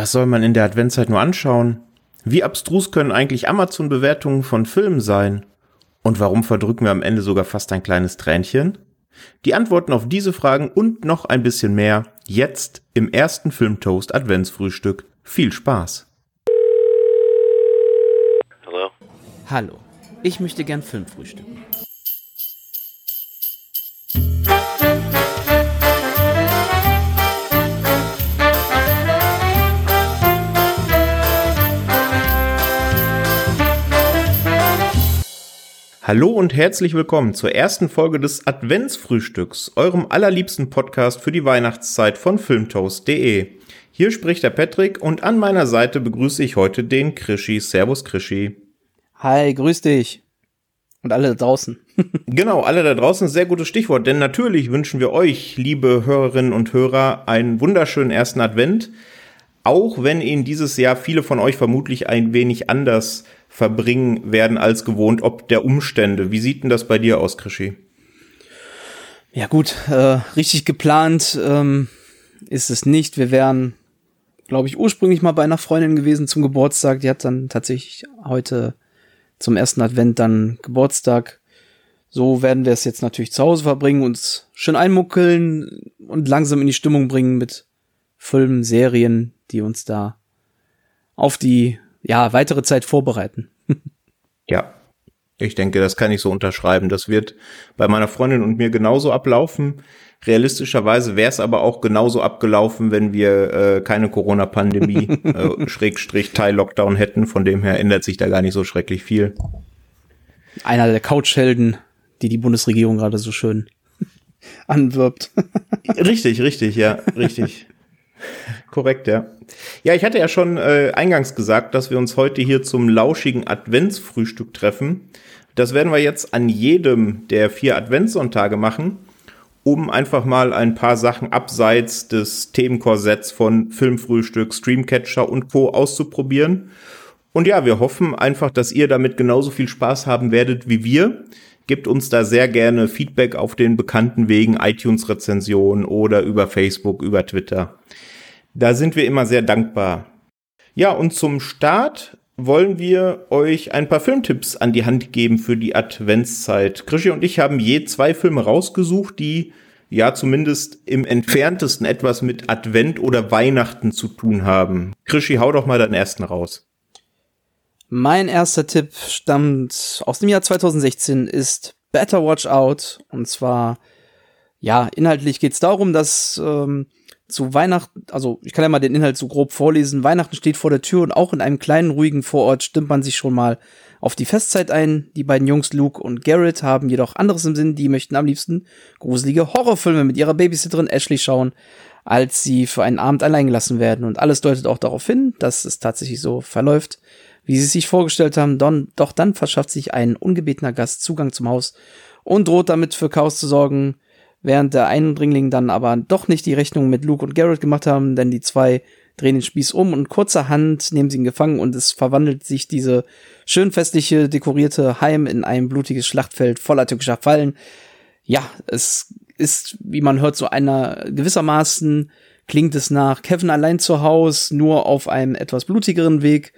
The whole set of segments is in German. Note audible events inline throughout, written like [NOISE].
Was soll man in der Adventszeit nur anschauen? Wie abstrus können eigentlich Amazon-Bewertungen von Filmen sein? Und warum verdrücken wir am Ende sogar fast ein kleines Tränchen? Die Antworten auf diese Fragen und noch ein bisschen mehr jetzt im ersten Filmtoast Adventsfrühstück. Viel Spaß! Hallo? Hallo, ich möchte gern Film frühstücken. Hallo und herzlich willkommen zur ersten Folge des Adventsfrühstücks, eurem allerliebsten Podcast für die Weihnachtszeit von filmtoast.de. Hier spricht der Patrick und an meiner Seite begrüße ich heute den Krischi. Servus Krischi. Hi, grüß dich. Und alle da draußen. [LAUGHS] genau, alle da draußen, sehr gutes Stichwort, denn natürlich wünschen wir euch, liebe Hörerinnen und Hörer, einen wunderschönen ersten Advent. Auch wenn ihn dieses Jahr viele von euch vermutlich ein wenig anders verbringen werden als gewohnt, ob der Umstände. Wie sieht denn das bei dir aus, Krischi? Ja gut, äh, richtig geplant ähm, ist es nicht. Wir wären, glaube ich, ursprünglich mal bei einer Freundin gewesen zum Geburtstag. Die hat dann tatsächlich heute zum ersten Advent dann Geburtstag. So werden wir es jetzt natürlich zu Hause verbringen, uns schön einmuckeln und langsam in die Stimmung bringen mit Filmen, Serien, die uns da auf die ja, weitere Zeit vorbereiten. ja. Ich denke, das kann ich so unterschreiben. Das wird bei meiner Freundin und mir genauso ablaufen. Realistischerweise wäre es aber auch genauso abgelaufen, wenn wir äh, keine Corona-Pandemie, [LAUGHS] äh, Schrägstrich Teil-Lockdown hätten. Von dem her ändert sich da gar nicht so schrecklich viel. Einer der Couchhelden, die die Bundesregierung gerade so schön anwirbt. richtig, richtig, ja, richtig. [LAUGHS] Korrekt, ja. Ja, ich hatte ja schon äh, eingangs gesagt, dass wir uns heute hier zum lauschigen Adventsfrühstück treffen. Das werden wir jetzt an jedem der vier Adventssonntage machen, um einfach mal ein paar Sachen abseits des Themenkorsetts von Filmfrühstück, Streamcatcher und Co. auszuprobieren. Und ja, wir hoffen einfach, dass ihr damit genauso viel Spaß haben werdet wie wir. Gebt uns da sehr gerne Feedback auf den bekannten Wegen, iTunes-Rezension oder über Facebook, über Twitter. Da sind wir immer sehr dankbar. Ja, und zum Start wollen wir euch ein paar Filmtipps an die Hand geben für die Adventszeit. Krischi und ich haben je zwei Filme rausgesucht, die ja zumindest im entferntesten etwas mit Advent oder Weihnachten zu tun haben. Krischi, hau doch mal deinen ersten raus. Mein erster Tipp stammt aus dem Jahr 2016, ist Better Watch Out. Und zwar, ja, inhaltlich geht es darum, dass ähm, zu Weihnachten, also ich kann ja mal den Inhalt so grob vorlesen. Weihnachten steht vor der Tür und auch in einem kleinen, ruhigen Vorort stimmt man sich schon mal auf die Festzeit ein. Die beiden Jungs Luke und Garrett haben jedoch anderes im Sinn. Die möchten am liebsten gruselige Horrorfilme mit ihrer Babysitterin Ashley schauen, als sie für einen Abend allein gelassen werden. Und alles deutet auch darauf hin, dass es tatsächlich so verläuft, wie sie es sich vorgestellt haben. Don, doch dann verschafft sich ein ungebetener Gast Zugang zum Haus und droht damit für Chaos zu sorgen während der Eindringling dann aber doch nicht die Rechnung mit Luke und Garrett gemacht haben, denn die zwei drehen den Spieß um und kurzerhand nehmen sie ihn gefangen und es verwandelt sich diese schön festliche, dekorierte Heim in ein blutiges Schlachtfeld voller türkischer Fallen. Ja, es ist, wie man hört, so einer gewissermaßen klingt es nach Kevin allein zu Haus, nur auf einem etwas blutigeren Weg.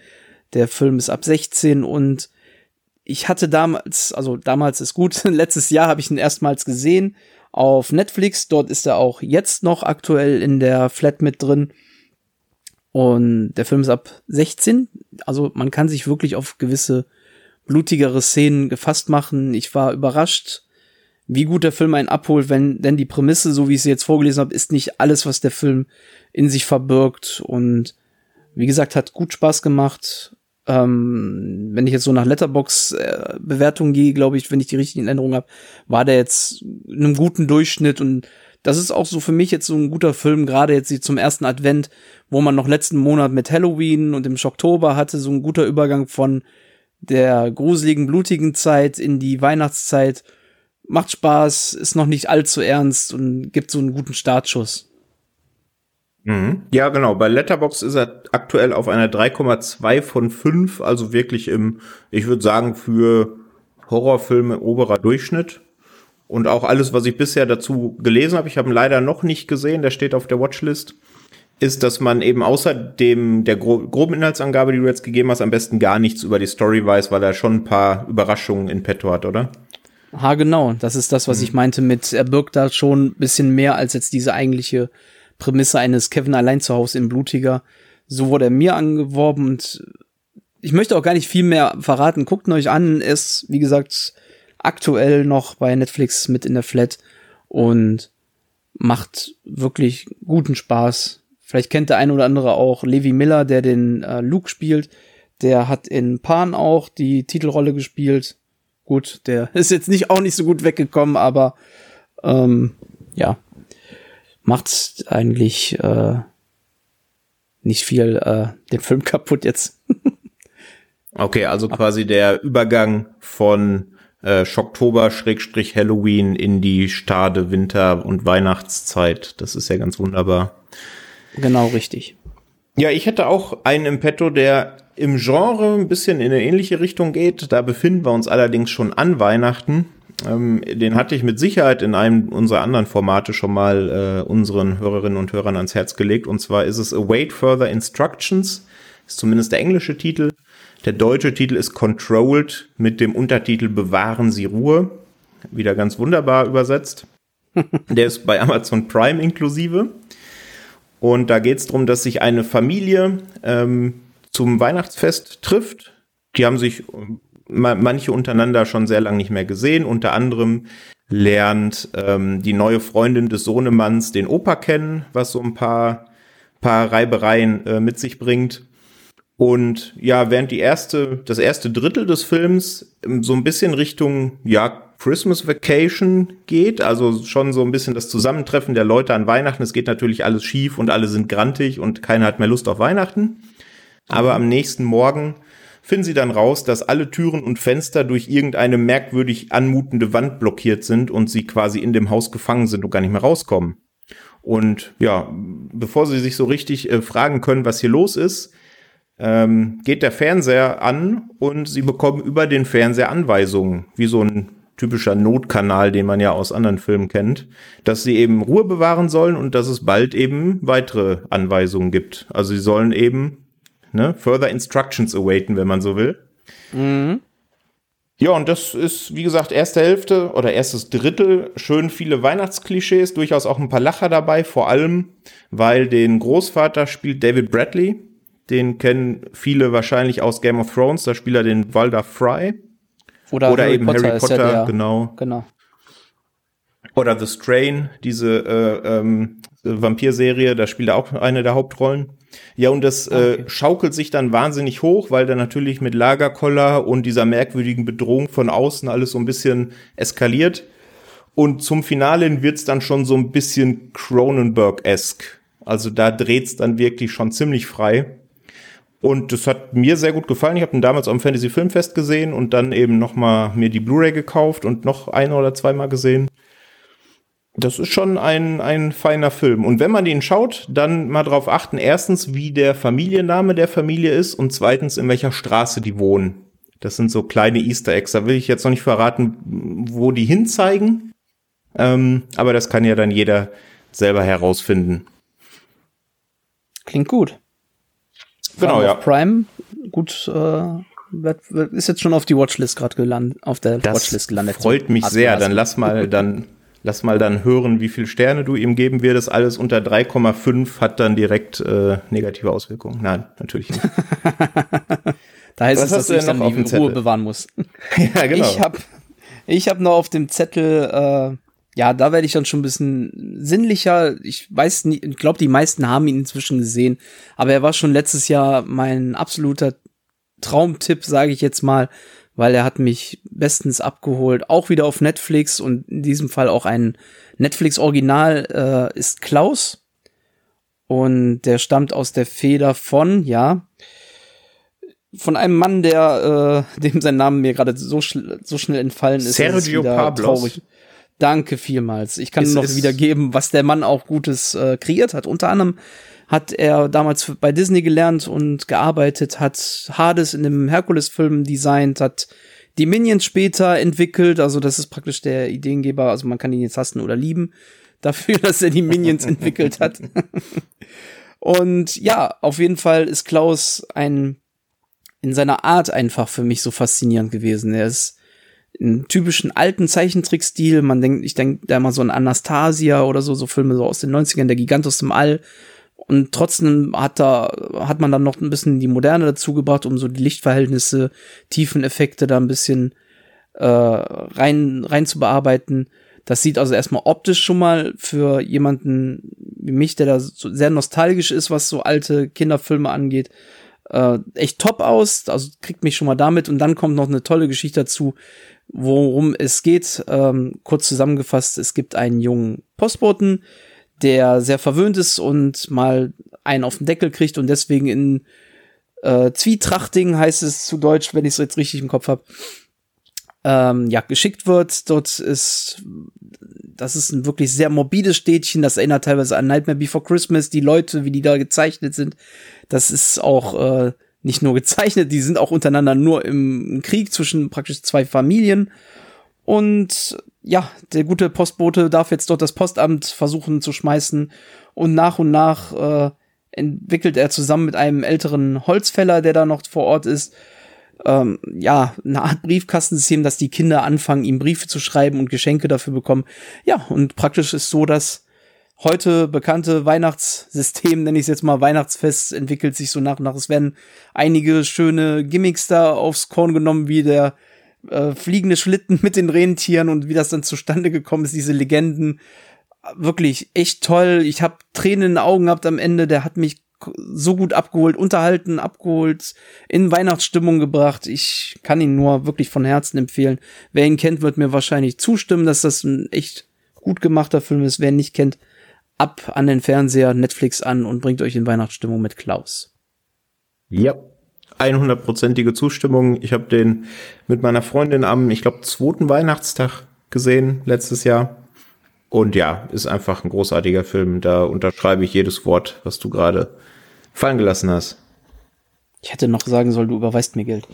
Der Film ist ab 16 und ich hatte damals, also damals ist gut, [LAUGHS] letztes Jahr habe ich ihn erstmals gesehen auf Netflix. Dort ist er auch jetzt noch aktuell in der Flat mit drin. Und der Film ist ab 16. Also man kann sich wirklich auf gewisse blutigere Szenen gefasst machen. Ich war überrascht, wie gut der Film einen abholt, wenn denn die Prämisse, so wie ich sie jetzt vorgelesen habe, ist nicht alles, was der Film in sich verbirgt. Und wie gesagt, hat gut Spaß gemacht. Ähm, wenn ich jetzt so nach Letterbox-Bewertungen äh, gehe, glaube ich, wenn ich die richtigen Erinnerungen habe, war der jetzt in einem guten Durchschnitt und das ist auch so für mich jetzt so ein guter Film, gerade jetzt zum ersten Advent, wo man noch letzten Monat mit Halloween und im Oktober hatte, so ein guter Übergang von der gruseligen, blutigen Zeit in die Weihnachtszeit. Macht Spaß, ist noch nicht allzu ernst und gibt so einen guten Startschuss. Mhm. Ja, genau. Bei Letterbox ist er aktuell auf einer 3,2 von 5, also wirklich im, ich würde sagen, für Horrorfilme oberer Durchschnitt. Und auch alles, was ich bisher dazu gelesen habe, ich habe ihn leider noch nicht gesehen, der steht auf der Watchlist, ist, dass man eben außer dem, der gro groben Inhaltsangabe, die du jetzt gegeben hast, am besten gar nichts über die Story weiß, weil er schon ein paar Überraschungen in petto hat, oder? Ha, genau. Das ist das, was mhm. ich meinte mit, er birgt da schon ein bisschen mehr als jetzt diese eigentliche Prämisse eines Kevin allein zu Hause in Blutiger. So wurde er mir angeworben und ich möchte auch gar nicht viel mehr verraten. Guckt ihn euch an. Er ist, wie gesagt, aktuell noch bei Netflix mit in der Flat und macht wirklich guten Spaß. Vielleicht kennt der eine oder andere auch Levi Miller, der den äh, Luke spielt. Der hat in Pan auch die Titelrolle gespielt. Gut, der [LAUGHS] ist jetzt nicht auch nicht so gut weggekommen, aber ähm, ja, macht eigentlich äh, nicht viel äh, den Film [LAUGHS] kaputt jetzt. okay, also quasi der Übergang von äh, Schocktober Schrägstrich Halloween in die Stade Winter und Weihnachtszeit. Das ist ja ganz wunderbar. Genau richtig. Ja, ich hätte auch einen im Petto, der im Genre ein bisschen in eine ähnliche Richtung geht. Da befinden wir uns allerdings schon an Weihnachten. Ähm, den hatte ich mit Sicherheit in einem unserer anderen Formate schon mal äh, unseren Hörerinnen und Hörern ans Herz gelegt. Und zwar ist es Await Further Instructions. Ist zumindest der englische Titel. Der deutsche Titel ist Controlled mit dem Untertitel Bewahren Sie Ruhe. Wieder ganz wunderbar übersetzt. [LAUGHS] Der ist bei Amazon Prime inklusive. Und da geht es darum, dass sich eine Familie ähm, zum Weihnachtsfest trifft. Die haben sich manche untereinander schon sehr lange nicht mehr gesehen. Unter anderem lernt ähm, die neue Freundin des Sohnemanns den Opa kennen, was so ein paar, paar Reibereien äh, mit sich bringt. Und ja, während die erste, das erste Drittel des Films so ein bisschen Richtung, ja, Christmas Vacation geht, also schon so ein bisschen das Zusammentreffen der Leute an Weihnachten. Es geht natürlich alles schief und alle sind grantig und keiner hat mehr Lust auf Weihnachten. Aber am nächsten Morgen finden sie dann raus, dass alle Türen und Fenster durch irgendeine merkwürdig anmutende Wand blockiert sind und sie quasi in dem Haus gefangen sind und gar nicht mehr rauskommen. Und ja, bevor sie sich so richtig äh, fragen können, was hier los ist, ähm, geht der Fernseher an und sie bekommen über den Fernseher Anweisungen, wie so ein typischer Notkanal, den man ja aus anderen Filmen kennt, dass sie eben Ruhe bewahren sollen und dass es bald eben weitere Anweisungen gibt. Also sie sollen eben ne, further instructions awaiten, wenn man so will. Mhm. Ja, und das ist, wie gesagt, erste Hälfte oder erstes Drittel, schön viele Weihnachtsklischees, durchaus auch ein paar Lacher dabei, vor allem, weil den Großvater spielt David Bradley, den kennen viele wahrscheinlich aus Game of Thrones. Da spielt er den Walder Fry. Oder, Oder Harry eben Potter Harry Potter, ja genau. genau. Oder The Strain, diese äh, ähm, Vampir-Serie, da spielt er auch eine der Hauptrollen. Ja, und das äh, okay. äh, schaukelt sich dann wahnsinnig hoch, weil dann natürlich mit Lagerkoller und dieser merkwürdigen Bedrohung von außen alles so ein bisschen eskaliert. Und zum Finale wird's dann schon so ein bisschen Cronenberg-esque. Also da dreht's dann wirklich schon ziemlich frei. Und das hat mir sehr gut gefallen. Ich habe ihn damals am Fantasy Filmfest gesehen und dann eben noch mal mir die Blu-ray gekauft und noch ein oder zweimal gesehen. Das ist schon ein, ein feiner Film. Und wenn man den schaut, dann mal darauf achten, erstens, wie der Familienname der Familie ist und zweitens, in welcher Straße die wohnen. Das sind so kleine Easter Eggs. Da will ich jetzt noch nicht verraten, wo die hinzeigen. Ähm, aber das kann ja dann jeder selber herausfinden. Klingt gut. Genau, ja. Prime, gut, äh, ist jetzt schon auf die Watchlist gerade gelandet, auf der das Watchlist gelandet. Freut mich sehr. Dann lass mal dann lass mal dann hören, wie viel Sterne du ihm geben wirst. Alles unter 3,5 hat dann direkt äh, negative Auswirkungen. Nein, natürlich nicht. [LAUGHS] da heißt Was es, dass ich dann die Ruhe bewahren muss. [LAUGHS] ja, genau. Ich habe ich hab noch auf dem Zettel äh, ja, da werde ich dann schon ein bisschen sinnlicher. Ich weiß nicht, ich glaube, die meisten haben ihn inzwischen gesehen, aber er war schon letztes Jahr mein absoluter Traumtipp, sage ich jetzt mal, weil er hat mich bestens abgeholt. Auch wieder auf Netflix und in diesem Fall auch ein Netflix-Original äh, ist Klaus. Und der stammt aus der Feder von, ja, von einem Mann, der, äh, [LAUGHS] dem sein Name mir gerade so, schl so schnell entfallen ist. Sergio Pablos. Traurig. Danke vielmals. Ich kann es noch wiedergeben, was der Mann auch Gutes äh, kreiert hat. Unter anderem hat er damals bei Disney gelernt und gearbeitet, hat Hades in dem Herkules-Film designt, hat die Minions später entwickelt. Also das ist praktisch der Ideengeber. Also man kann ihn jetzt hassen oder lieben [LAUGHS] dafür, dass er die Minions entwickelt hat. [LAUGHS] Und ja, auf jeden Fall ist Klaus ein in seiner Art einfach für mich so faszinierend gewesen. Er ist in typischen alten Zeichentrickstil. Man denkt, ich denke da immer so an Anastasia oder so, so Filme so aus den 90ern, der Gigant aus dem All. Und trotzdem hat da, hat man dann noch ein bisschen die Moderne dazu gebracht, um so die Lichtverhältnisse, Tiefeneffekte da ein bisschen äh, rein, rein zu bearbeiten. Das sieht also erstmal optisch schon mal für jemanden wie mich, der da so sehr nostalgisch ist, was so alte Kinderfilme angeht, äh, echt top aus. Also kriegt mich schon mal damit. Und dann kommt noch eine tolle Geschichte dazu, worum es geht. Ähm, kurz zusammengefasst, es gibt einen jungen Postboten, der sehr verwöhnt ist und mal einen auf den Deckel kriegt und deswegen in äh, Zwietrachting heißt es zu Deutsch, wenn ich es jetzt richtig im Kopf habe, ähm, ja, geschickt wird. Dort ist, das ist ein wirklich sehr morbides Städtchen, das erinnert teilweise an Nightmare Before Christmas, die Leute, wie die da gezeichnet sind. Das ist auch äh, nicht nur gezeichnet, die sind auch untereinander nur im Krieg zwischen praktisch zwei Familien. Und ja, der gute Postbote darf jetzt dort das Postamt versuchen zu schmeißen und nach und nach äh, entwickelt er zusammen mit einem älteren Holzfäller, der da noch vor Ort ist, ähm, ja, eine Art Briefkastensystem, dass die Kinder anfangen, ihm Briefe zu schreiben und Geschenke dafür bekommen. Ja, und praktisch ist so, dass heute bekannte Weihnachtssystem, nenne ich es jetzt mal Weihnachtsfest, entwickelt sich so nach und nach. Es werden einige schöne Gimmicks da aufs Korn genommen, wie der äh, fliegende Schlitten mit den Rentieren und wie das dann zustande gekommen ist, diese Legenden. Wirklich echt toll. Ich habe Tränen in den Augen gehabt am Ende. Der hat mich so gut abgeholt, unterhalten, abgeholt, in Weihnachtsstimmung gebracht. Ich kann ihn nur wirklich von Herzen empfehlen. Wer ihn kennt, wird mir wahrscheinlich zustimmen, dass das ein echt gut gemachter Film ist. Wer ihn nicht kennt, ab an den Fernseher, Netflix an und bringt euch in Weihnachtsstimmung mit Klaus. Ja, 100%ige Zustimmung. Ich habe den mit meiner Freundin am, ich glaube, zweiten Weihnachtstag gesehen letztes Jahr. Und ja, ist einfach ein großartiger Film. Da unterschreibe ich jedes Wort, was du gerade fallen gelassen hast. Ich hätte noch sagen sollen, du überweist mir Geld.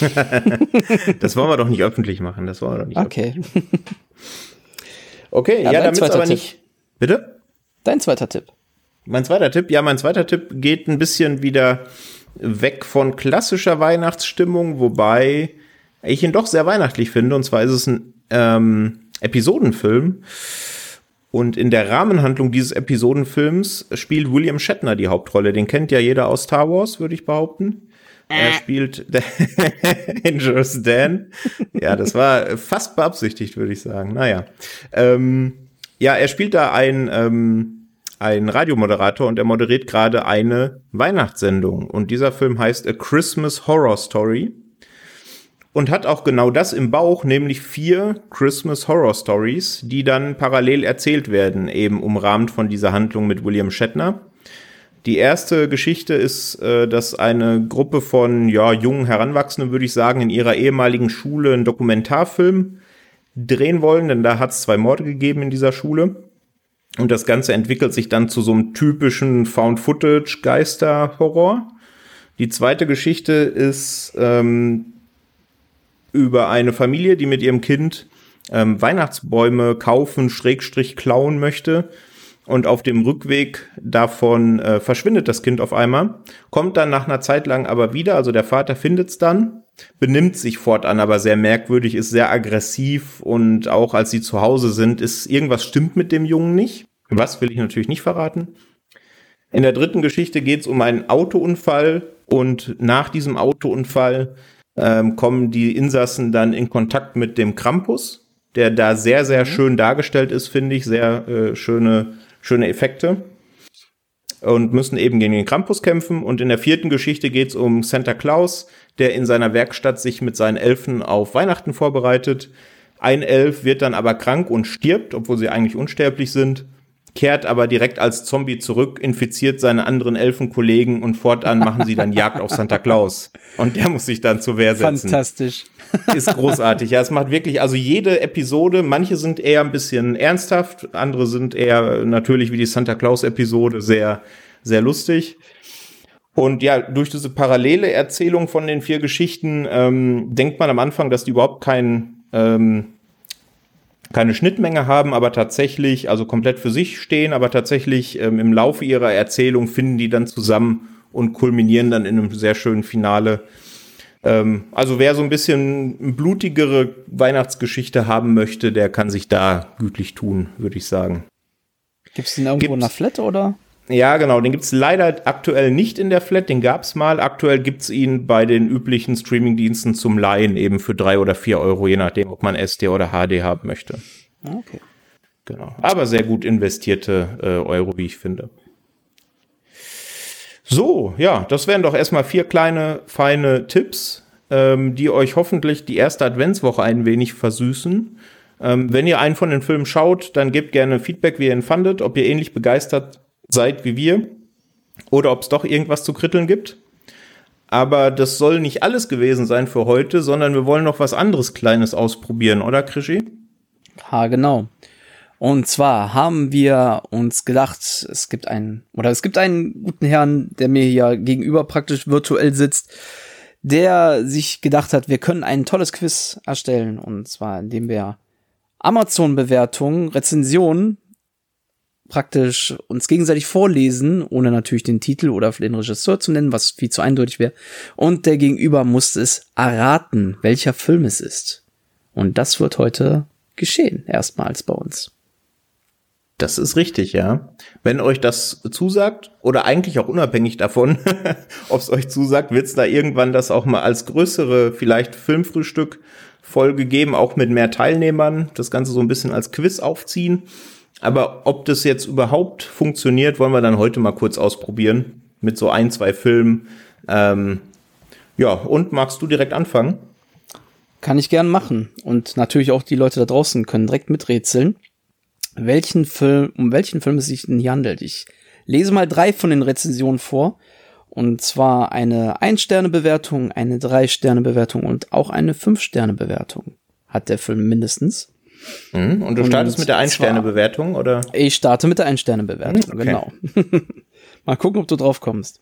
[LAUGHS] das wollen wir doch nicht öffentlich machen. Das wollen wir doch nicht. Okay. okay, ja, ja damit aber Tipp. nicht. Bitte? Dein zweiter Tipp. Mein zweiter Tipp, ja, mein zweiter Tipp geht ein bisschen wieder weg von klassischer Weihnachtsstimmung, wobei ich ihn doch sehr weihnachtlich finde. Und zwar ist es ein ähm, Episodenfilm und in der Rahmenhandlung dieses Episodenfilms spielt William Shatner die Hauptrolle. Den kennt ja jeder aus Star Wars, würde ich behaupten. Er äh. spielt [LAUGHS] Dangerous Dan. Ja, das war fast beabsichtigt, würde ich sagen. Naja. Ähm, ja, er spielt da ein, ähm, ein Radiomoderator und er moderiert gerade eine Weihnachtssendung. Und dieser Film heißt A Christmas Horror Story und hat auch genau das im Bauch, nämlich vier Christmas Horror Stories, die dann parallel erzählt werden, eben umrahmt von dieser Handlung mit William Shatner. Die erste Geschichte ist, äh, dass eine Gruppe von ja, jungen Heranwachsenden, würde ich sagen, in ihrer ehemaligen Schule einen Dokumentarfilm drehen wollen, denn da hat es zwei Morde gegeben in dieser Schule. Und das Ganze entwickelt sich dann zu so einem typischen Found-Footage-Geister-Horror. Die zweite Geschichte ist ähm, über eine Familie, die mit ihrem Kind ähm, Weihnachtsbäume kaufen, Schrägstrich klauen möchte. Und auf dem Rückweg davon äh, verschwindet das Kind auf einmal, kommt dann nach einer Zeit lang aber wieder, also der Vater findet es dann, benimmt sich fortan aber sehr merkwürdig, ist sehr aggressiv und auch als sie zu Hause sind, ist irgendwas stimmt mit dem Jungen nicht. Was will ich natürlich nicht verraten. In der dritten Geschichte geht es um einen Autounfall und nach diesem Autounfall ähm, kommen die Insassen dann in Kontakt mit dem Krampus, der da sehr, sehr mhm. schön dargestellt ist, finde ich. Sehr äh, schöne, schöne Effekte. Und müssen eben gegen den Krampus kämpfen. Und in der vierten Geschichte geht es um Santa Claus, der in seiner Werkstatt sich mit seinen Elfen auf Weihnachten vorbereitet. Ein Elf wird dann aber krank und stirbt, obwohl sie eigentlich unsterblich sind kehrt aber direkt als Zombie zurück, infiziert seine anderen Elfenkollegen und fortan machen sie dann Jagd auf Santa Claus. Und der muss sich dann zur Wehr setzen. Fantastisch. Ist großartig. Ja, es macht wirklich, also jede Episode, manche sind eher ein bisschen ernsthaft, andere sind eher natürlich wie die Santa Claus-Episode sehr, sehr lustig. Und ja, durch diese parallele Erzählung von den vier Geschichten ähm, denkt man am Anfang, dass die überhaupt keinen ähm, keine Schnittmenge haben, aber tatsächlich, also komplett für sich stehen, aber tatsächlich ähm, im Laufe ihrer Erzählung finden die dann zusammen und kulminieren dann in einem sehr schönen Finale. Ähm, also wer so ein bisschen blutigere Weihnachtsgeschichte haben möchte, der kann sich da gütlich tun, würde ich sagen. Gibt es den irgendwo Gibt's, in der Flat oder? Ja, genau. Den gibt's leider aktuell nicht in der Flat. Den gab's mal. Aktuell gibt's ihn bei den üblichen Streamingdiensten zum Leihen eben für drei oder vier Euro, je nachdem, ob man SD oder HD haben möchte. Okay. Genau. Aber sehr gut investierte äh, Euro, wie ich finde. So, ja, das wären doch erstmal vier kleine, feine Tipps, ähm, die euch hoffentlich die erste Adventswoche ein wenig versüßen. Ähm, wenn ihr einen von den Filmen schaut, dann gebt gerne Feedback, wie ihr ihn fandet, ob ihr ähnlich begeistert seid wie wir oder ob es doch irgendwas zu kritteln gibt. Aber das soll nicht alles gewesen sein für heute, sondern wir wollen noch was anderes Kleines ausprobieren, oder Krischi? Ha, genau. Und zwar haben wir uns gedacht, es gibt einen, oder es gibt einen guten Herrn, der mir hier gegenüber praktisch virtuell sitzt, der sich gedacht hat, wir können ein tolles Quiz erstellen. Und zwar, indem wir Amazon-Bewertungen, Rezensionen praktisch uns gegenseitig vorlesen, ohne natürlich den Titel oder den Regisseur zu nennen, was viel zu eindeutig wäre. Und der Gegenüber muss es erraten, welcher Film es ist. Und das wird heute geschehen, erstmals bei uns. Das ist richtig, ja. Wenn euch das zusagt, oder eigentlich auch unabhängig davon, [LAUGHS] ob es euch zusagt, wird es da irgendwann das auch mal als größere, vielleicht Filmfrühstück Folge geben, auch mit mehr Teilnehmern, das Ganze so ein bisschen als Quiz aufziehen. Aber ob das jetzt überhaupt funktioniert, wollen wir dann heute mal kurz ausprobieren mit so ein, zwei Filmen. Ähm, ja, und magst du direkt anfangen? Kann ich gern machen. Und natürlich auch die Leute da draußen können direkt miträtseln, welchen Film, um welchen Film es sich denn hier handelt. Ich lese mal drei von den Rezensionen vor. Und zwar eine Ein-Sterne-Bewertung, eine Drei-Sterne-Bewertung und auch eine Fünf-Sterne-Bewertung hat der Film mindestens. Mhm. Und du startest und mit der Ein-Sterne-Bewertung, oder? Ich starte mit der Ein-Sterne-Bewertung, okay. genau. [LAUGHS] Mal gucken, ob du drauf kommst.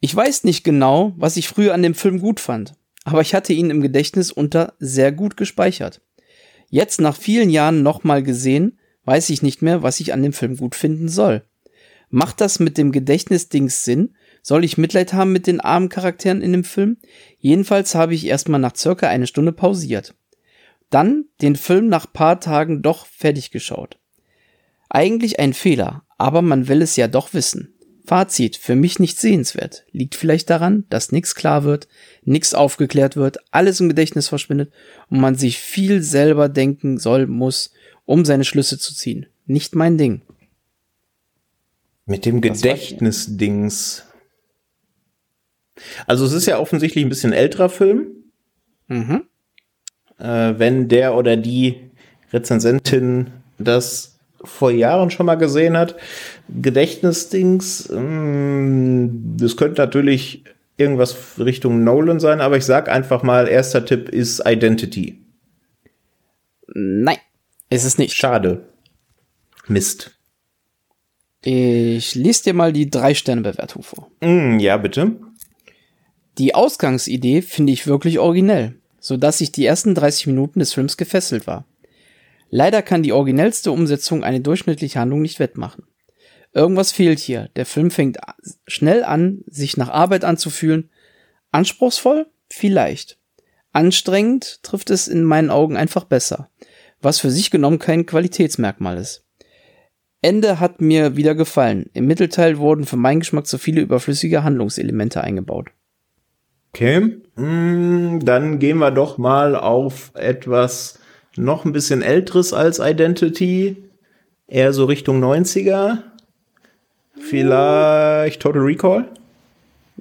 Ich weiß nicht genau, was ich früher an dem Film gut fand, aber ich hatte ihn im Gedächtnis unter sehr gut gespeichert. Jetzt nach vielen Jahren nochmal gesehen, weiß ich nicht mehr, was ich an dem Film gut finden soll. Macht das mit dem Gedächtnisdings Sinn? Soll ich Mitleid haben mit den armen Charakteren in dem Film? Jedenfalls habe ich erstmal nach circa eine Stunde pausiert dann den Film nach paar Tagen doch fertig geschaut. Eigentlich ein Fehler, aber man will es ja doch wissen. Fazit, für mich nicht sehenswert. Liegt vielleicht daran, dass nichts klar wird, nichts aufgeklärt wird, alles im Gedächtnis verschwindet und man sich viel selber denken soll, muss, um seine Schlüsse zu ziehen. Nicht mein Ding. Mit dem Gedächtnisdings. Also es ist ja offensichtlich ein bisschen älterer Film. Mhm äh, wenn der oder die Rezensentin das vor Jahren schon mal gesehen hat. Gedächtnisdings, mh, mm, das könnte natürlich irgendwas Richtung Nolan sein, aber ich sag einfach mal, erster Tipp ist Identity. Nein, ist es nicht. Schade. Mist. Ich lese dir mal die Drei-Sterne-Bewertung vor. Mm, ja, bitte. Die Ausgangsidee finde ich wirklich originell so dass ich die ersten 30 Minuten des Films gefesselt war. Leider kann die originellste Umsetzung eine durchschnittliche Handlung nicht wettmachen. Irgendwas fehlt hier. Der Film fängt schnell an, sich nach Arbeit anzufühlen. Anspruchsvoll? Vielleicht. Anstrengend trifft es in meinen Augen einfach besser, was für sich genommen kein Qualitätsmerkmal ist. Ende hat mir wieder gefallen. Im Mittelteil wurden für meinen Geschmack zu viele überflüssige Handlungselemente eingebaut. Okay, mm, dann gehen wir doch mal auf etwas noch ein bisschen älteres als Identity, eher so Richtung 90er. Vielleicht Total Recall?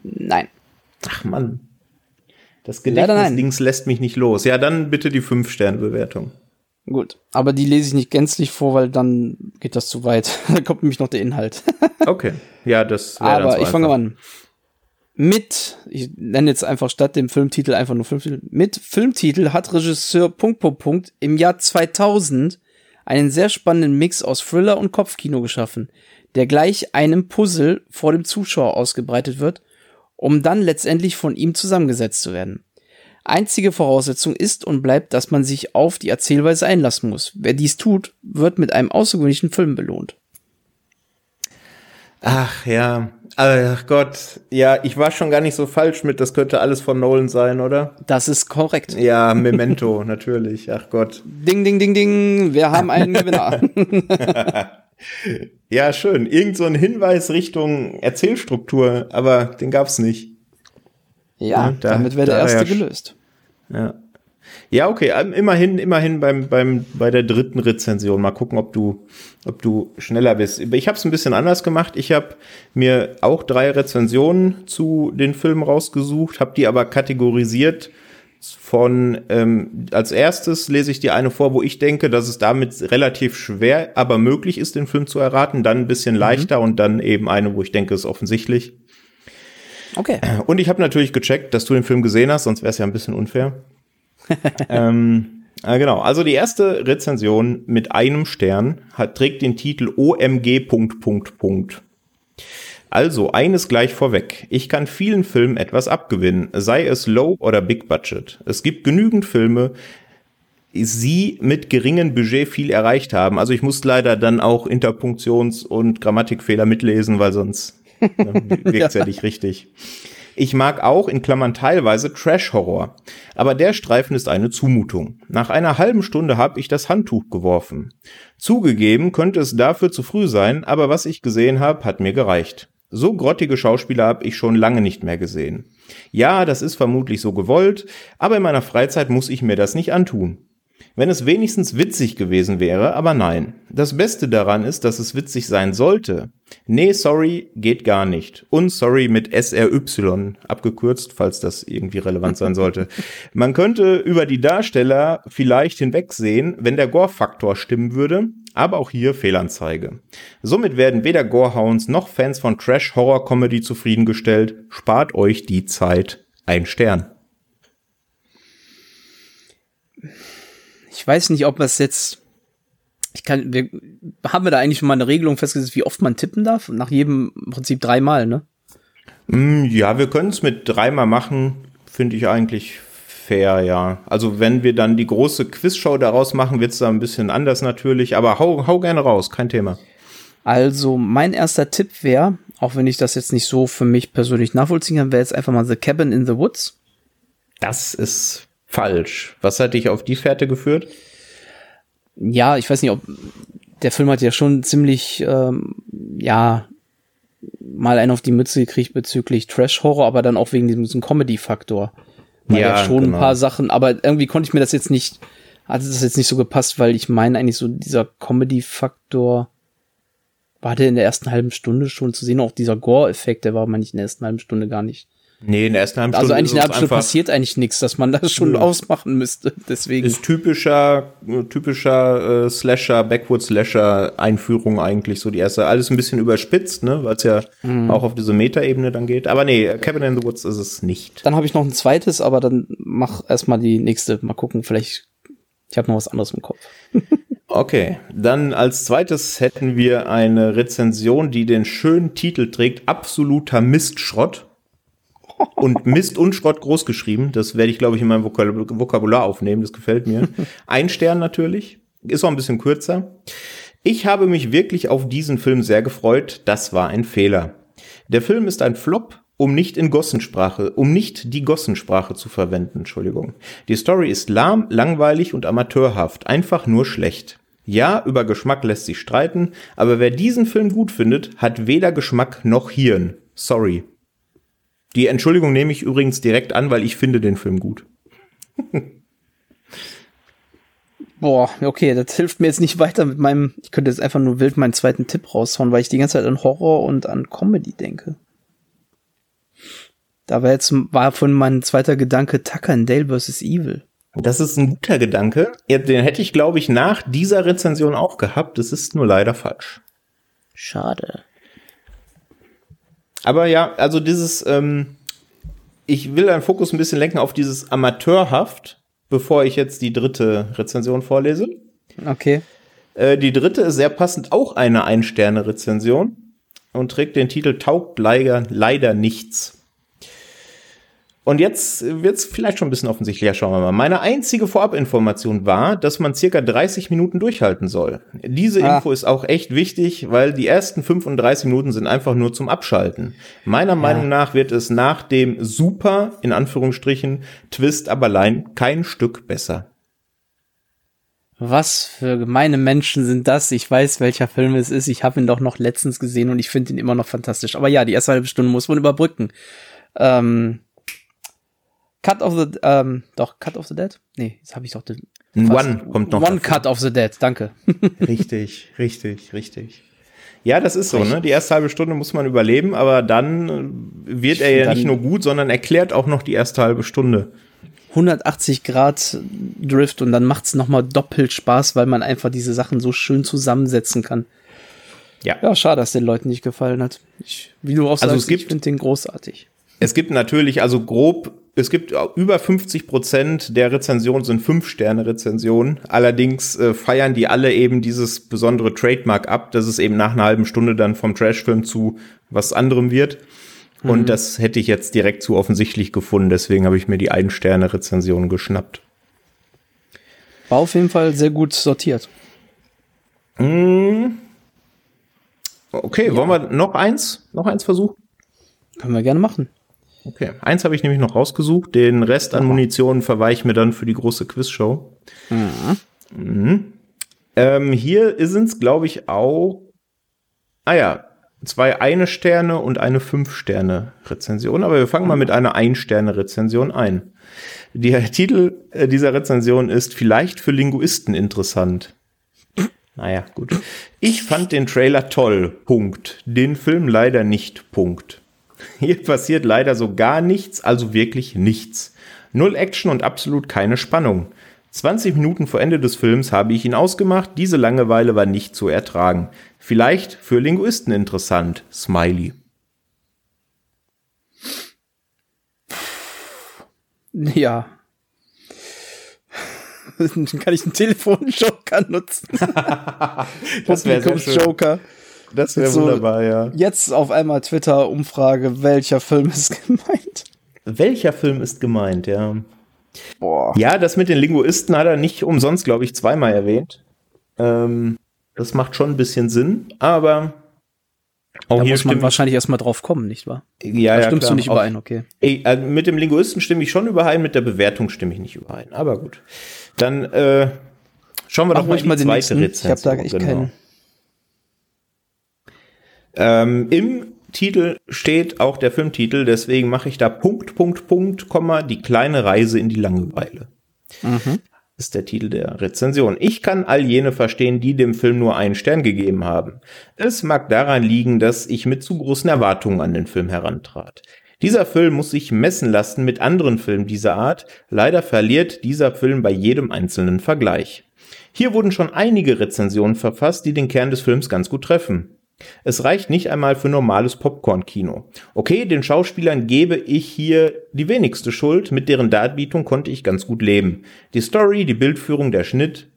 Nein. Ach man. Das Gedächtnis-Dings lässt mich nicht los. Ja, dann bitte die 5-Sterne-Bewertung. Gut, aber die lese ich nicht gänzlich vor, weil dann geht das zu weit. [LAUGHS] da kommt nämlich noch der Inhalt. okay, ja, das wäre Aber so ich fange an mit, ich nenne jetzt einfach statt dem Filmtitel einfach nur Filmtitel, mit Filmtitel hat Regisseur Punkt, Punkt, Punkt im Jahr 2000 einen sehr spannenden Mix aus Thriller und Kopfkino geschaffen, der gleich einem Puzzle vor dem Zuschauer ausgebreitet wird, um dann letztendlich von ihm zusammengesetzt zu werden. Einzige Voraussetzung ist und bleibt, dass man sich auf die Erzählweise einlassen muss. Wer dies tut, wird mit einem außergewöhnlichen Film belohnt. Ach ja, ach Gott, ja, ich war schon gar nicht so falsch mit, das könnte alles von Nolan sein, oder? Das ist korrekt. Ja, Memento, [LAUGHS] natürlich, ach Gott. Ding, ding, ding, ding, wir haben einen Gewinner. [LAUGHS] ja, schön, irgend so ein Hinweis Richtung Erzählstruktur, aber den gab's nicht. Ja, ja da, damit wäre der erste ja, gelöst. Ja. Ja, okay, ähm, immerhin, immerhin beim, beim, bei der dritten Rezension. Mal gucken, ob du, ob du schneller bist. Ich habe es ein bisschen anders gemacht. Ich habe mir auch drei Rezensionen zu den Filmen rausgesucht, habe die aber kategorisiert von, ähm, als erstes lese ich dir eine vor, wo ich denke, dass es damit relativ schwer, aber möglich ist, den Film zu erraten, dann ein bisschen mhm. leichter und dann eben eine, wo ich denke, ist offensichtlich. Okay. Und ich habe natürlich gecheckt, dass du den Film gesehen hast, sonst wäre es ja ein bisschen unfair. [LAUGHS] ähm, äh, genau, also die erste Rezension mit einem Stern hat, trägt den Titel OMG. Punkt, Punkt, Punkt. Also, eines gleich vorweg. Ich kann vielen Filmen etwas abgewinnen, sei es Low oder Big Budget. Es gibt genügend Filme, sie mit geringem Budget viel erreicht haben. Also ich muss leider dann auch Interpunktions- und Grammatikfehler mitlesen, weil sonst [LAUGHS] äh, wirkt es ja. ja nicht richtig. Ich mag auch in Klammern teilweise Trash-Horror. Aber der Streifen ist eine Zumutung. Nach einer halben Stunde habe ich das Handtuch geworfen. Zugegeben könnte es dafür zu früh sein, aber was ich gesehen habe, hat mir gereicht. So grottige Schauspieler habe ich schon lange nicht mehr gesehen. Ja, das ist vermutlich so gewollt, aber in meiner Freizeit muss ich mir das nicht antun. Wenn es wenigstens witzig gewesen wäre, aber nein. Das Beste daran ist, dass es witzig sein sollte. Nee, sorry, geht gar nicht. Und sorry mit SRY abgekürzt, falls das irgendwie relevant sein sollte. [LAUGHS] Man könnte über die Darsteller vielleicht hinwegsehen, wenn der Gore-Faktor stimmen würde, aber auch hier Fehlanzeige. Somit werden weder Gorehounds noch Fans von Trash-Horror-Comedy zufriedengestellt. Spart euch die Zeit. Ein Stern. Ich weiß nicht, ob es jetzt, ich kann, wir haben wir da eigentlich schon mal eine Regelung festgesetzt, wie oft man tippen darf? Nach jedem im Prinzip dreimal, ne? Mm, ja, wir können es mit dreimal machen, finde ich eigentlich fair, ja. Also wenn wir dann die große Quizshow daraus machen, wird es da ein bisschen anders natürlich, aber hau, hau gerne raus, kein Thema. Also mein erster Tipp wäre, auch wenn ich das jetzt nicht so für mich persönlich nachvollziehen kann, wäre jetzt einfach mal The Cabin in the Woods. Das ist falsch. Was hat dich auf die Fährte geführt? Ja, ich weiß nicht, ob der Film hat ja schon ziemlich, ähm, ja, mal einen auf die Mütze gekriegt bezüglich Trash-Horror, aber dann auch wegen diesem, Comedy-Faktor. Ja, ja schon genau. ein paar Sachen, aber irgendwie konnte ich mir das jetzt nicht, hatte das jetzt nicht so gepasst, weil ich meine eigentlich so dieser Comedy-Faktor war der in der ersten halben Stunde schon zu sehen, auch dieser Gore-Effekt, der war manchmal in der ersten halben Stunde gar nicht Nee, in der ersten halben also Stunde. Also eigentlich in der halben Stunde passiert eigentlich nichts, dass man das schon ja. ausmachen müsste. [LAUGHS] Deswegen. Ist typischer, typischer äh, Slasher, Backwoods Slasher Einführung eigentlich so die erste. Alles ein bisschen überspitzt, ne, weil es ja mhm. auch auf diese Metaebene dann geht. Aber nee, Cabin in the Woods ist es nicht. Dann habe ich noch ein zweites, aber dann mach erstmal die nächste. Mal gucken, vielleicht. Ich habe noch was anderes im Kopf. [LAUGHS] Okay, dann als zweites hätten wir eine Rezension, die den schönen Titel trägt, absoluter Mistschrott und Mist und Schrott groß geschrieben. Das werde ich, glaube ich, in meinem Vokabular aufnehmen. Das gefällt mir. Ein Stern natürlich. Ist auch ein bisschen kürzer. Ich habe mich wirklich auf diesen Film sehr gefreut. Das war ein Fehler. Der Film ist ein Flop, um nicht in Gossensprache, um nicht die Gossensprache zu verwenden, Entschuldigung. Die Story ist lahm, langweilig und amateurhaft, einfach nur schlecht. Ja, über Geschmack lässt sich streiten, aber wer diesen Film gut findet, hat weder Geschmack noch Hirn. Sorry. Die Entschuldigung nehme ich übrigens direkt an, weil ich finde den Film gut. [LAUGHS] Boah, okay, das hilft mir jetzt nicht weiter mit meinem, ich könnte jetzt einfach nur wild meinen zweiten Tipp raushauen, weil ich die ganze Zeit an Horror und an Comedy denke. Da war jetzt, war von meinem zweiter Gedanke Tucker and Dale vs. Evil. Das ist ein guter Gedanke. Den hätte ich, glaube ich, nach dieser Rezension auch gehabt. Das ist nur leider falsch. Schade. Aber ja, also dieses, ähm, ich will deinen Fokus ein bisschen lenken auf dieses Amateurhaft, bevor ich jetzt die dritte Rezension vorlese. Okay. Äh, die dritte ist sehr passend auch eine Ein-Sterne-Rezension und trägt den Titel Taugt leider, leider nichts. Und jetzt wird's vielleicht schon ein bisschen offensichtlicher, schauen wir mal. Meine einzige Vorabinformation war, dass man circa 30 Minuten durchhalten soll. Diese ah. Info ist auch echt wichtig, weil die ersten 35 Minuten sind einfach nur zum Abschalten. Meiner ja. Meinung nach wird es nach dem super, in Anführungsstrichen, Twist aber allein kein Stück besser. Was für gemeine Menschen sind das? Ich weiß, welcher Film es ist. Ich habe ihn doch noch letztens gesehen und ich finde ihn immer noch fantastisch. Aber ja, die erste halbe Stunde muss man überbrücken. Ähm, Cut of the, ähm, doch, Cut of the Dead? Nee, jetzt habe ich doch den. One kommt noch. One davor. Cut of the Dead, danke. [LAUGHS] richtig, richtig, richtig. Ja, das ist so, ne? Die erste halbe Stunde muss man überleben, aber dann äh, wird er ja nicht nur gut, sondern erklärt auch noch die erste halbe Stunde. 180 Grad Drift und dann macht's noch mal doppelt Spaß, weil man einfach diese Sachen so schön zusammensetzen kann. Ja. Ja, schade, dass den Leuten nicht gefallen hat. Ich, wie du auch also sagst, ich finde den großartig. Es gibt natürlich, also grob es gibt über 50 Prozent der Rezensionen sind Fünf-Sterne-Rezensionen. Allerdings äh, feiern die alle eben dieses besondere Trademark ab, dass es eben nach einer halben Stunde dann vom Trashfilm zu was anderem wird. Mhm. Und das hätte ich jetzt direkt zu offensichtlich gefunden. Deswegen habe ich mir die Ein-Sterne-Rezension geschnappt. War auf jeden Fall sehr gut sortiert. Mm. Okay, ja. wollen wir noch eins, noch eins versuchen? Können wir gerne machen. Okay, eins habe ich nämlich noch rausgesucht. Den Rest an Munition verweiche ich mir dann für die große Quizshow. Mhm. Mhm. Ähm, hier sind es, glaube ich, auch. Ah ja, zwei eine Sterne und eine fünf Sterne Rezension. Aber wir fangen mal mit einer ein Sterne Rezension ein. Der Titel äh, dieser Rezension ist vielleicht für Linguisten interessant. Naja, gut. Ich fand den Trailer toll. Punkt. Den Film leider nicht. Punkt. [LAUGHS] Hier passiert leider so gar nichts, also wirklich nichts. Null Action und absolut keine Spannung. 20 Minuten vor Ende des Films habe ich ihn ausgemacht, diese Langeweile war nicht zu ertragen. Vielleicht für Linguisten interessant. Smiley. Ja. [LAUGHS] kann ich einen Telefonjoker nutzen? [LAUGHS] das wäre Joker. Das wäre so, wunderbar, ja. Jetzt auf einmal Twitter-Umfrage, welcher Film ist [LAUGHS] gemeint? Welcher Film ist gemeint, ja. Boah. Ja, das mit den Linguisten hat er nicht umsonst, glaube ich, zweimal erwähnt. Ähm, das macht schon ein bisschen Sinn, aber auch da hier muss man wahrscheinlich erstmal drauf kommen, nicht wahr? Ja, da ja, stimmst klar. du nicht überein, okay. Ey, also mit dem Linguisten stimme ich schon überein, mit der Bewertung stimme ich nicht überein. Aber gut. Dann äh, schauen wir Ach, doch mal die zweite Rezension. Ich habe da echt genau. keinen. Ähm, Im Titel steht auch der Filmtitel, deswegen mache ich da Punkt, Punkt, Punkt, Komma, die kleine Reise in die Langeweile. Mhm. Ist der Titel der Rezension. Ich kann all jene verstehen, die dem Film nur einen Stern gegeben haben. Es mag daran liegen, dass ich mit zu großen Erwartungen an den Film herantrat. Dieser Film muss sich messen lassen mit anderen Filmen dieser Art. Leider verliert dieser Film bei jedem einzelnen Vergleich. Hier wurden schon einige Rezensionen verfasst, die den Kern des Films ganz gut treffen. Es reicht nicht einmal für normales Popcorn-Kino. Okay, den Schauspielern gebe ich hier die wenigste Schuld, mit deren Darbietung konnte ich ganz gut leben. Die Story, die Bildführung, der Schnitt,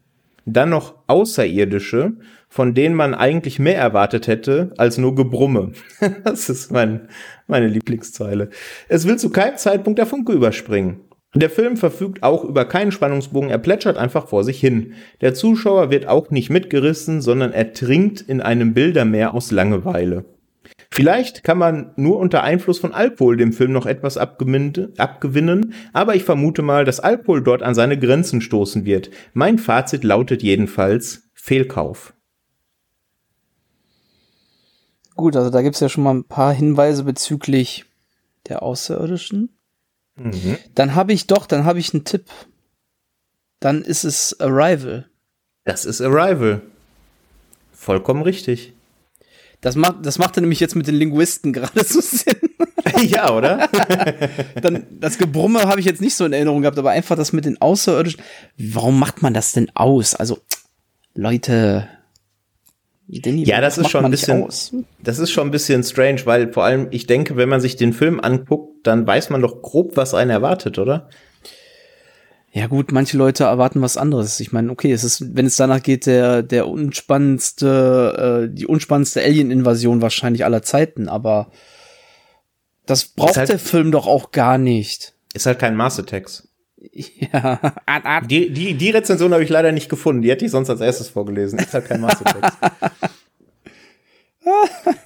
dann noch Außerirdische, von denen man eigentlich mehr erwartet hätte als nur Gebrumme. [LAUGHS] das ist mein, meine Lieblingszeile. Es will zu keinem Zeitpunkt der Funke überspringen. Der Film verfügt auch über keinen Spannungsbogen, er plätschert einfach vor sich hin. Der Zuschauer wird auch nicht mitgerissen, sondern ertrinkt in einem Bildermeer aus Langeweile. Vielleicht kann man nur unter Einfluss von Alkohol dem Film noch etwas abgewinnen, aber ich vermute mal, dass Alkohol dort an seine Grenzen stoßen wird. Mein Fazit lautet jedenfalls Fehlkauf. Gut, also da gibt's ja schon mal ein paar Hinweise bezüglich der Außerirdischen. Mhm. Dann habe ich doch, dann habe ich einen Tipp. Dann ist es Arrival. Das ist Arrival. Vollkommen richtig. Das macht, das macht nämlich jetzt mit den Linguisten [LAUGHS] gerade so Sinn. [LAUGHS] ja, oder? [LAUGHS] Dann, das Gebrumme habe ich jetzt nicht so in Erinnerung gehabt, aber einfach das mit den Außerirdischen. Warum macht man das denn aus? Also, Leute, Danny, ja, das ist schon ein bisschen, das ist schon ein bisschen strange, weil vor allem, ich denke, wenn man sich den Film anguckt, dann weiß man doch grob, was einen erwartet, oder? Ja gut, manche Leute erwarten was anderes. Ich meine, okay, es ist, wenn es danach geht, der der unspannendste, äh, die unspannendste Alien-Invasion wahrscheinlich aller Zeiten. Aber das braucht halt, der Film doch auch gar nicht. Ist halt kein Mars-Attacks. Ja, Art, [LAUGHS] Art. Die, die, die Rezension habe ich leider nicht gefunden. Die hätte ich sonst als erstes vorgelesen. Ist halt kein Mars-Attacks. [LAUGHS]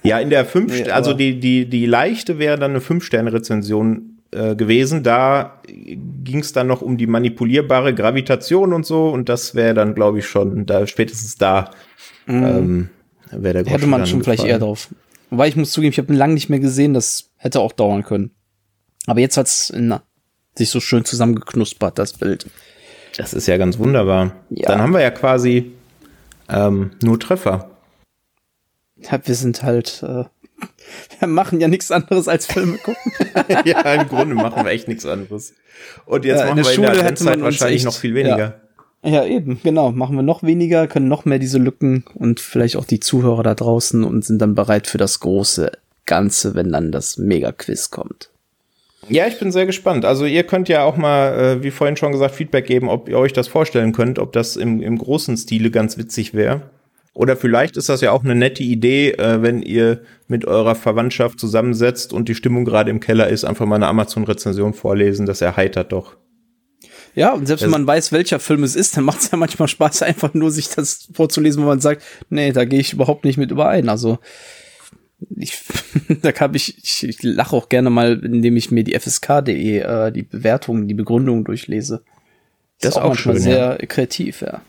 ja, in der fünf, Nee, also die, die, die leichte wäre dann eine Fünf-Sterne-Rezension äh, gewesen. Da ging es dann noch um die manipulierbare Gravitation und so. Und das wäre dann, glaube ich, schon, da spätestens da ähm, wäre der Mhm. Hätte Groschen man schon vielleicht eher drauf. Wobei ich muss zugeben, ich habe ihn lange nicht mehr gesehen, das hätte auch dauern können. Aber jetzt hat's na, sich so schön zusammengeknuspert, das Bild. Das ist ja ganz wunderbar. Ja. Dann haben wir ja quasi ähm, nur Treffer. Ja, wir sind halt, äh, wir machen ja nichts anderes als Filme gucken. [LAUGHS] ja, im Grunde machen wir echt nichts anderes. Und jetzt Ja, in machen der wir in der Adventszeit wahrscheinlich echt- noch viel weniger. Ja, eben, genau. Machen wir noch weniger, können noch mehr diese Lücken und vielleicht auch die Zuhörer da draußen und sind dann bereit für das große Ganze, wenn dann das Mega-Quiz kommt. Ja, ich bin sehr gespannt. Also ihr könnt ja auch mal, äh, wie vorhin schon gesagt, Feedback geben, ob ihr euch das vorstellen könnt, ob das im, im großen Stile ganz witzig wäre. Oder vielleicht ist das ja auch eine nette Idee, äh, wenn ihr mit eurer Verwandtschaft zusammensetzt und die Stimmung gerade im Keller ist, einfach mal eine Amazon-Rezension vorlesen. Das erheitert doch. Ja, und selbst wenn Das- man weiß, welcher Film es ist, dann macht es ja manchmal Spaß, [LAUGHS] einfach nur sich das vorzulesen, wo man sagt, nee, da gehe ich überhaupt nicht mit überein. Also ich, [LAUGHS] da kann ich, ich, ich lache auch gerne mal, indem ich mir die FSK.de, äh, die Bewertungen, die Begründungen durchlese. Das ist auch manchmal schön, sehr kreativ, ja.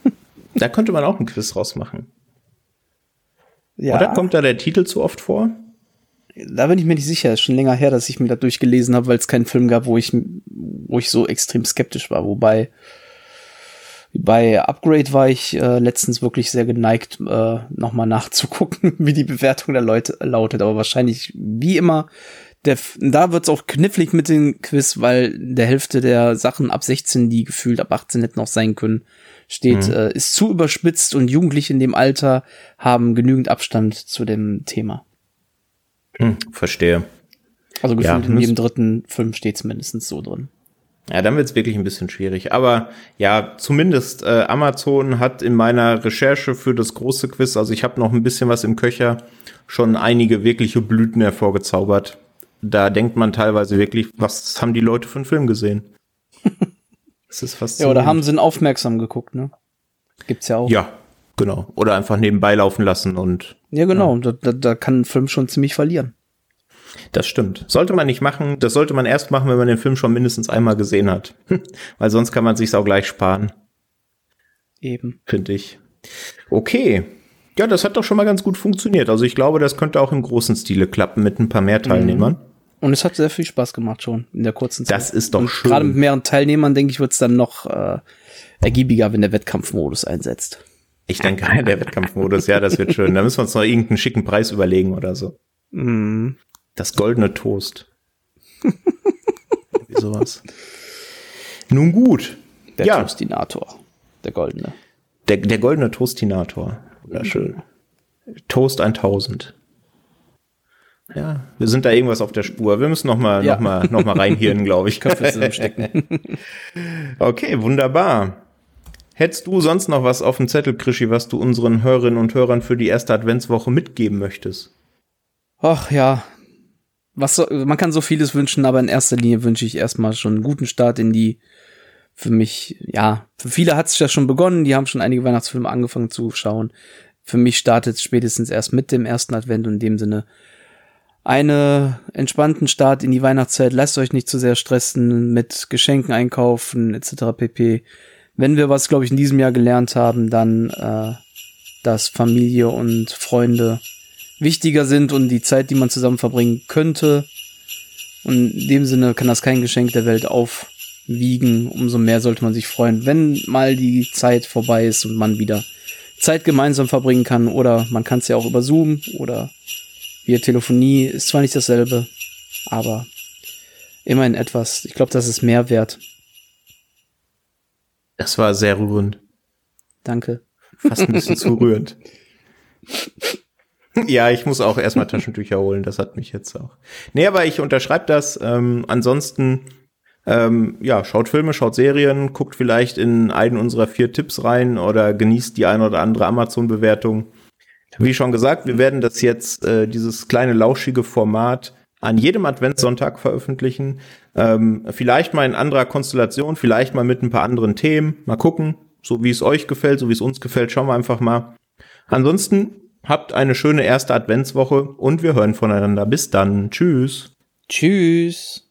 Da könnte man auch einen Quiz rausmachen. Ja. Oder kommt da der Titel zu oft vor? Da bin ich mir nicht sicher. Ist schon länger her, dass ich mir das durchgelesen habe, weil es keinen Film gab, wo ich, wo ich so extrem skeptisch war. Wobei bei Upgrade war ich äh, letztens wirklich sehr geneigt, äh, nochmal nachzugucken, [LAUGHS] wie die Bewertung der Leute lautet. Aber wahrscheinlich, wie immer, der, da wird's auch knifflig mit dem Quiz, weil der Hälfte der Sachen ab 16, die gefühlt ab 18 hätten auch sein können, steht, äh, ist zu überspitzt und Jugendliche in dem Alter haben genügend Abstand zu dem Thema. Hm, verstehe. Also Ja, gefühlt in müsst- jedem dritten Film steht's mindestens so drin. Ja, dann wird's wirklich ein bisschen schwierig. Aber ja, zumindest äh, Amazon hat in meiner Recherche für das große Quiz, also ich habe noch ein bisschen was im Köcher, schon einige wirkliche Blüten hervorgezaubert. Da denkt man teilweise wirklich, was haben die Leute für einen Film gesehen? [LAUGHS] Das ist Ja, faszinierend. oder haben sie ihn aufmerksam geguckt, ne? Gibt's ja auch. Ja, genau. Oder einfach nebenbei laufen lassen und Ja, genau. Da, da, da kann ein Film schon ziemlich verlieren. Das stimmt. Sollte man nicht machen. Das sollte man erst machen, wenn man den Film schon mindestens einmal gesehen hat. [LAUGHS] Weil sonst kann man sich's auch gleich sparen, Eben. finde ich. Okay. Ja, das hat doch schon mal ganz gut funktioniert. Also ich glaube, das könnte auch im großen Stile klappen mit ein paar mehr Teilnehmern. Und es hat sehr viel Spaß gemacht schon in der kurzen Zeit. Das ist doch Und schön. Gerade mit mehreren Teilnehmern, denke ich, wird's dann noch äh, ergiebiger, wenn der Wettkampfmodus einsetzt. Ich denke, [LAUGHS] der Wettkampfmodus, ja, das wird schön. Da müssen wir uns noch irgendeinen schicken Preis überlegen oder so. Mm. Das goldene Toast. Irgendwie sowas. Nun gut. Der ja, Toastinator. Der goldene. der, der goldene Toastinator. Wunderschön. Toast 1000. Ja, wir sind da irgendwas auf der Spur. Wir müssen noch mal, Ja. noch mal, noch mal reinhirnen, glaube ich. [LAUGHS] Köpfe zusammenstecken. Okay, wunderbar. Hättest du sonst noch was auf dem Zettel, Krischi, was du unseren Hörerinnen und Hörern für die erste Adventswoche mitgeben möchtest? Ach ja. Was so, man kann so vieles wünschen, aber in erster Linie wünsche ich erstmal schon einen guten Start in die für mich, ja, für viele hat es ja schon begonnen, die haben schon einige Weihnachtsfilme angefangen zu schauen. Für mich startet es spätestens erst mit dem ersten Advent und in dem Sinne eine entspannten Start in die Weihnachtszeit. Lasst euch nicht zu sehr stressen mit Geschenken einkaufen etc. pp. Wenn wir was, glaube ich, in diesem Jahr gelernt haben, dann, äh, dass Familie und Freunde wichtiger sind und die Zeit, die man zusammen verbringen könnte. Und in dem Sinne kann das kein Geschenk der Welt aufwiegen. Umso mehr sollte man sich freuen, wenn mal die Zeit vorbei ist und man wieder Zeit gemeinsam verbringen kann. Oder man kann es ja auch über Zoom oder via Telefonie. Ist zwar nicht dasselbe, aber immerhin etwas. Ich glaube, das ist mehr wert. Das war sehr rührend. Danke. Fast ein bisschen zu rührend. [LAUGHS] Ja, ich muss auch erstmal Taschentücher holen, das hat mich jetzt auch. Nee, aber ich unterschreibe das. Ähm, ansonsten, ähm, ja, schaut Filme, schaut Serien, guckt vielleicht in einen unserer vier Tipps rein oder genießt die eine oder andere Amazon-Bewertung. Wie schon gesagt, wir werden das jetzt, äh, dieses kleine lauschige Format an jedem Adventssonntag veröffentlichen. Ähm, vielleicht mal in anderer Konstellation, vielleicht mal mit ein paar anderen Themen. Mal gucken, so wie es euch gefällt, so wie es uns gefällt, schauen wir einfach mal. Ansonsten habt eine schöne erste Adventswoche und wir hören voneinander. Bis dann. Tschüss. Tschüss.